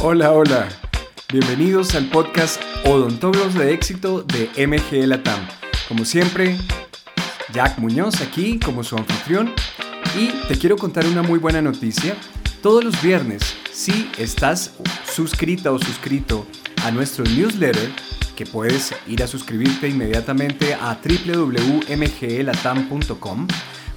Hola, hola. Bienvenidos al podcast Odontólogos de Éxito de MG Latam. Como siempre, Jack Muñoz aquí como su anfitrión y te quiero contar una muy buena noticia. Todos los viernes, si estás suscrita o suscrito a nuestro newsletter, que puedes ir a suscribirte inmediatamente a www.mglatam.com,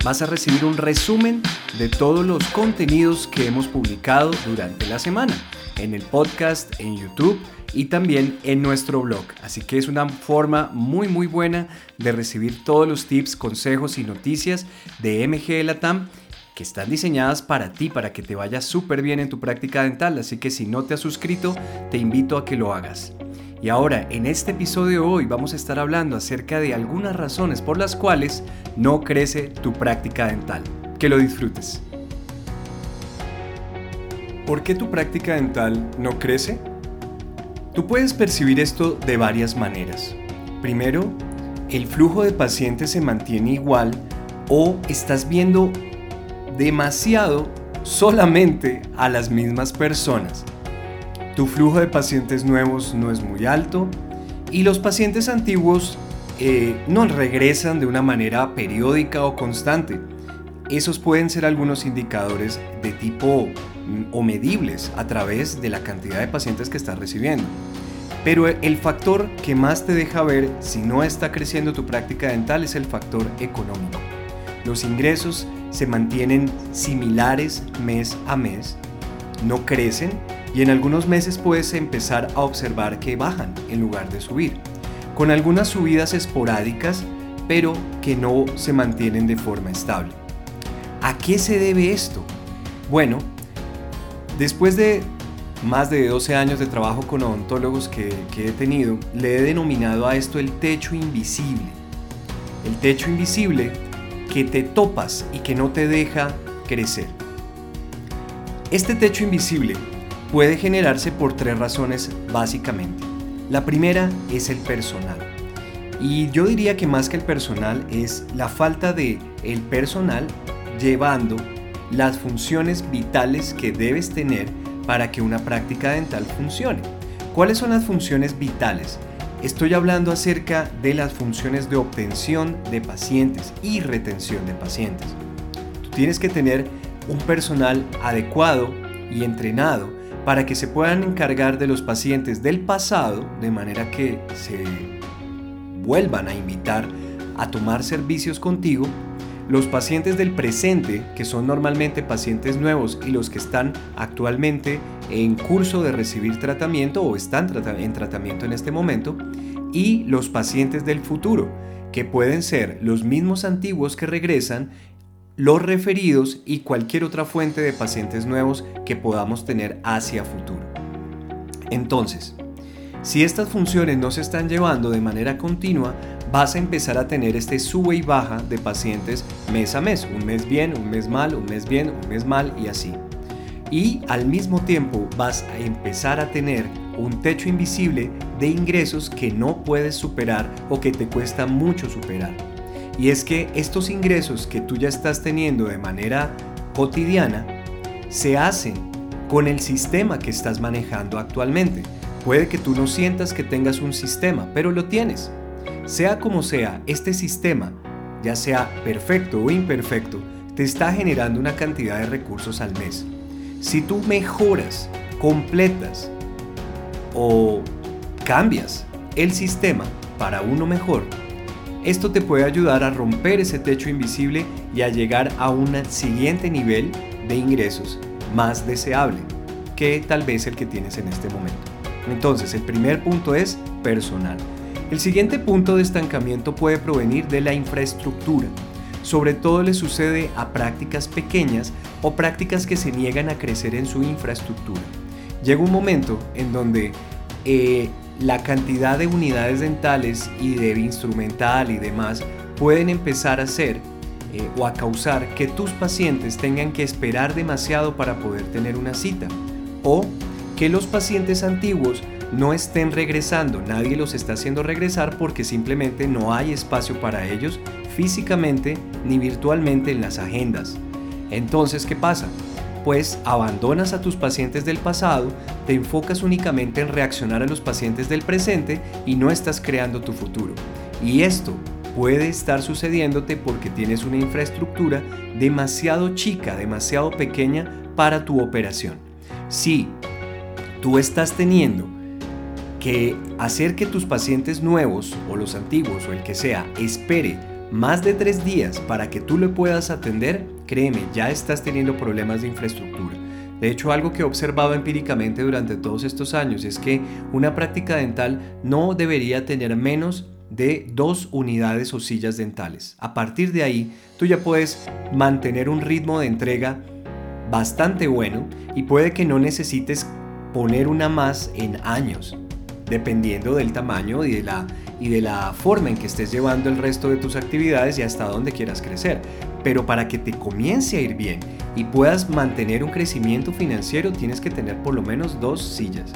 vas a recibir un resumen de todos los contenidos que hemos publicado durante la semana en el podcast, en YouTube y también en nuestro blog. Así que es una forma muy muy buena de recibir todos los tips, consejos y noticias de MG Latam que están diseñadas para ti, para que te vaya súper bien en tu práctica dental. Así que si no te has suscrito, te invito a que lo hagas. Y ahora, en este episodio de hoy vamos a estar hablando acerca de algunas razones por las cuales no crece tu práctica dental. Que lo disfrutes. ¿Por qué tu práctica dental no crece? Tú puedes percibir esto de varias maneras. Primero, el flujo de pacientes se mantiene igual o estás viendo demasiado solamente a las mismas personas. Tu flujo de pacientes nuevos no es muy alto y los pacientes antiguos eh, no regresan de una manera periódica o constante. Esos pueden ser algunos indicadores de tipo o medibles a través de la cantidad de pacientes que estás recibiendo. Pero el factor que más te deja ver si no está creciendo tu práctica dental es el factor económico. Los ingresos se mantienen similares mes a mes, no crecen y en algunos meses puedes empezar a observar que bajan en lugar de subir, con algunas subidas esporádicas pero que no se mantienen de forma estable. ¿A qué se debe esto? Bueno, Después de más de 12 años de trabajo con odontólogos que, he tenido, le he denominado a esto el techo invisible. El techo invisible que te topas y que no te deja crecer. Este techo invisible puede generarse por tres razones básicamente. La primera es el personal. Y yo diría que más que el personal es la falta de el personal llevando las funciones vitales que debes tener para que una práctica dental funcione. ¿Cuáles son las funciones vitales? Estoy hablando acerca de las funciones de obtención de pacientes y retención de pacientes. Tú tienes que tener un personal adecuado y entrenado para que se puedan encargar de los pacientes del pasado de manera que se vuelvan a invitar a tomar servicios contigo. Los pacientes del presente, que son normalmente pacientes nuevos y los que están actualmente en curso de recibir tratamiento o están en tratamiento en este momento, y los pacientes del futuro, que pueden ser los mismos antiguos que regresan, los referidos y cualquier otra fuente de pacientes nuevos que podamos tener hacia futuro. Entonces, si estas funciones no se están llevando de manera continua, vas a empezar a tener este sube y baja de pacientes mes a mes, un mes bien, un mes mal, un mes bien, un mes mal y así. Y al mismo tiempo vas a empezar a tener un techo invisible de ingresos que no puedes superar o que te cuesta mucho superar. Y es que estos ingresos que tú ya estás teniendo de manera cotidiana se hacen con el sistema que estás manejando actualmente. Puede que tú no sientas que tengas un sistema, pero lo tienes. Sea como sea, este sistema, ya sea perfecto o imperfecto, te está generando una cantidad de recursos al mes. Si tú mejoras, completas o cambias el sistema para uno mejor, esto te puede ayudar a romper ese techo invisible y a llegar a un siguiente nivel de ingresos más deseable que tal vez el que tienes en este momento. Entonces, el primer punto es personal. El siguiente punto de estancamiento puede provenir de la infraestructura. Sobre todo le sucede a prácticas pequeñas o prácticas que se niegan a crecer en su infraestructura. Llega un momento en donde eh, la cantidad de unidades dentales y de instrumental y demás pueden empezar a ser eh, o a causar que tus pacientes tengan que esperar demasiado para poder tener una cita o que los pacientes antiguos no estén regresando, nadie los está haciendo regresar porque simplemente no hay espacio para ellos físicamente ni virtualmente en las agendas. Entonces, ¿qué pasa? Pues abandonas a tus pacientes del pasado, te enfocas únicamente en reaccionar a los pacientes del presente y no estás creando tu futuro. Y esto puede estar sucediéndote porque tienes una infraestructura demasiado chica, demasiado pequeña para tu operación. Si tú estás teniendo que hacer que tus pacientes nuevos o los antiguos o el que sea espere más de tres días para que tú lo puedas atender, créeme, ya estás teniendo problemas de infraestructura. De hecho, algo que he observado empíricamente durante todos estos años es que una práctica dental no debería tener menos de dos unidades o sillas dentales. A partir de ahí, tú ya puedes mantener un ritmo de entrega bastante bueno y puede que no necesites poner una más en años, dependiendo del tamaño y de la, y de la forma en que estés llevando el resto de tus actividades y hasta dónde quieras crecer. Pero para que te comience a ir bien y puedas mantener un crecimiento financiero, tienes que tener por lo menos dos sillas.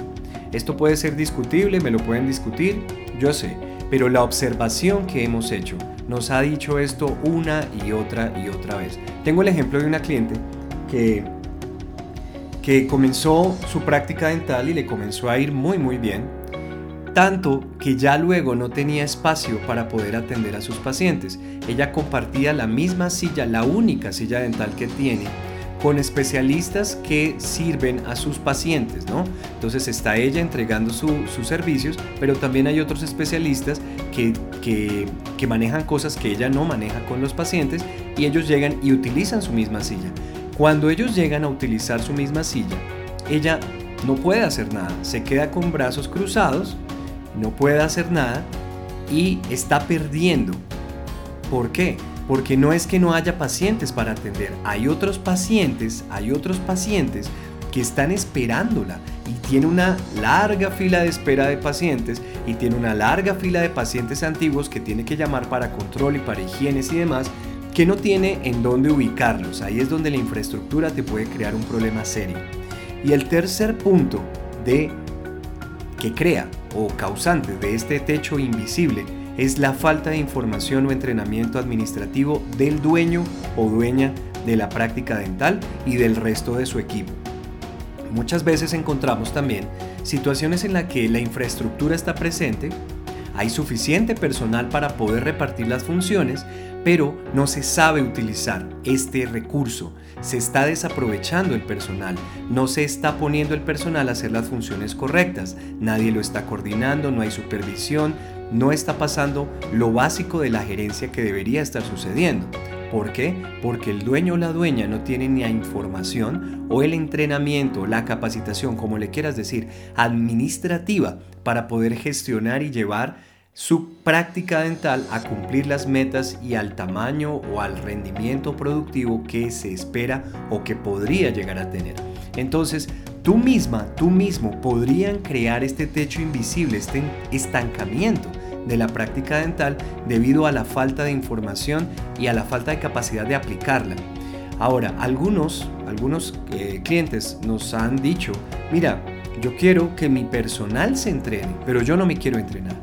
Esto puede ser discutible, me lo pueden discutir, yo sé, pero la observación que hemos hecho nos ha dicho esto una y otra y otra vez. Tengo el ejemplo de una cliente que, que comenzó su práctica dental y le comenzó a ir muy muy bien, tanto que ya luego no tenía espacio para poder atender a sus pacientes. Ella compartía la misma silla, la única silla dental que tiene, con especialistas que sirven a sus pacientes, ¿no? Entonces está ella entregando sus servicios, pero también hay otros especialistas que, que manejan cosas que ella no maneja con los pacientes y ellos llegan y utilizan su misma silla. Cuando ellos llegan a utilizar su misma silla, ella no puede hacer nada, se queda con brazos cruzados, no puede hacer nada y está perdiendo. ¿Por qué? porque no es que no haya pacientes para atender, hay otros pacientes, hay otros pacientes que están esperándola y tiene una larga fila de espera de pacientes y tiene una larga fila de pacientes antiguos que tiene que llamar para control y para higienes y demás que no tiene en dónde ubicarlos. Ahí es donde la infraestructura te puede crear un problema serio. Y el tercer punto de que crea o causante de este techo invisible es la falta de información o entrenamiento administrativo del dueño o dueña de la práctica dental y del resto de su equipo. Muchas veces encontramos también situaciones en las que la infraestructura está presente, hay suficiente personal para poder repartir las funciones, pero no se sabe utilizar este recurso. Se está desaprovechando el personal, no se está poniendo el personal a hacer las funciones correctas, nadie lo está coordinando, no hay supervisión, no está pasando lo básico de la gerencia que debería estar sucediendo. ¿Por qué? Porque el dueño o la dueña no tiene ni la información o el entrenamiento, la capacitación, como le quieras decir, administrativa para poder gestionar y llevar su práctica dental a cumplir las metas y al tamaño o al rendimiento productivo que se espera o que podría llegar a tener. Entonces, tú misma, tú mismo podrían crear este techo invisible, este estancamiento de la práctica dental debido a la falta de información y a la falta de capacidad de aplicarla. Ahora, algunos, algunos eh, clientes nos han dicho, mira, yo quiero que mi personal se entrene, pero yo no me quiero entrenar.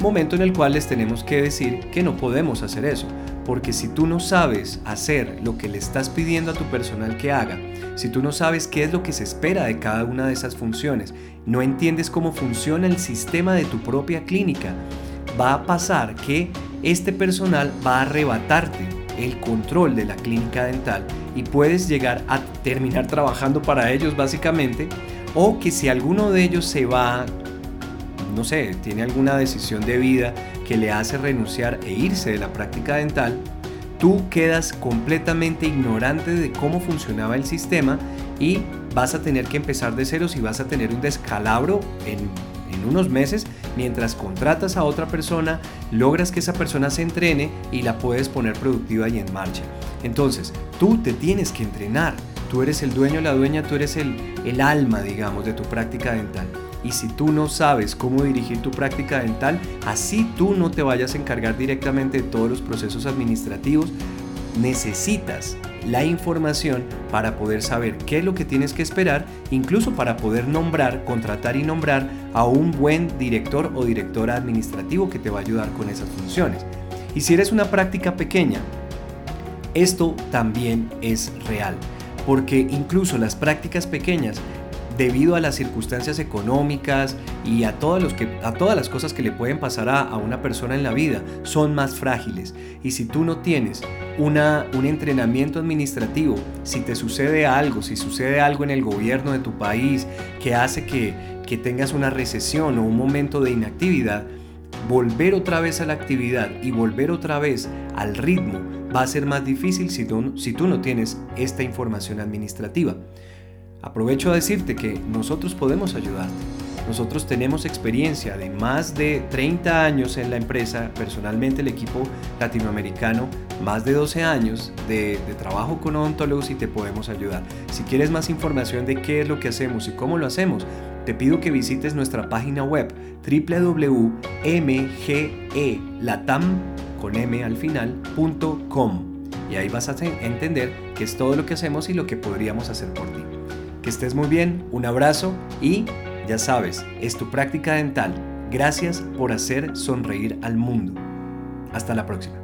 Momento en el cual les tenemos que decir que no podemos hacer eso, porque si tú no sabes hacer lo que le estás pidiendo a tu personal que haga, si tú no sabes qué es lo que se espera de cada una de esas funciones, no entiendes cómo funciona el sistema de tu propia clínica, va a pasar que este personal va a arrebatarte el control de la clínica dental y puedes llegar a terminar trabajando para ellos básicamente o que si alguno de ellos se va, no sé, tiene alguna decisión de vida que le hace renunciar e irse de la práctica dental, tú quedas completamente ignorante de cómo funcionaba el sistema y vas a tener que empezar de ceros y vas a tener un descalabro en, en unos meses mientras contratas a otra persona, logras que esa persona se entrene y la puedes poner productiva y en marcha. Entonces, tú te tienes que entrenar. Tú eres el dueño, la dueña, tú eres el, el alma, digamos, de tu práctica dental. Y si tú no sabes cómo dirigir tu práctica dental, así tú no te vayas a encargar directamente de todos los procesos administrativos, necesitas la información para poder saber qué es lo que tienes que esperar, incluso para poder nombrar, contratar y nombrar a un buen director o directora administrativo que te va a ayudar con esas funciones. Y si eres una práctica pequeña, esto también es real. porque incluso las prácticas pequeñas debido a las circunstancias económicas y a, todas las cosas que le pueden pasar a, una persona en la vida, son más frágiles. Y si tú no tienes un entrenamiento administrativo, si te sucede algo, si sucede algo en el gobierno de tu país que hace que, tengas una recesión o un momento de inactividad, volver otra vez a la actividad y volver otra vez al ritmo va a ser más difícil si tú no tienes esta información administrativa. Aprovecho a decirte que nosotros podemos ayudarte. Nosotros tenemos experiencia de más de 30 años en la empresa, personalmente el equipo latinoamericano, más de 12 años de, trabajo con odontólogos y te podemos ayudar. Si quieres más información de qué es lo que hacemos y cómo lo hacemos, te pido que visites nuestra página web www.mgelatam con m al final.com y ahí vas a entender qué es todo lo que hacemos y lo que podríamos hacer por ti. Que estés muy bien, un abrazo y ya sabes, es tu práctica dental. Gracias por hacer sonreír al mundo. Hasta la próxima.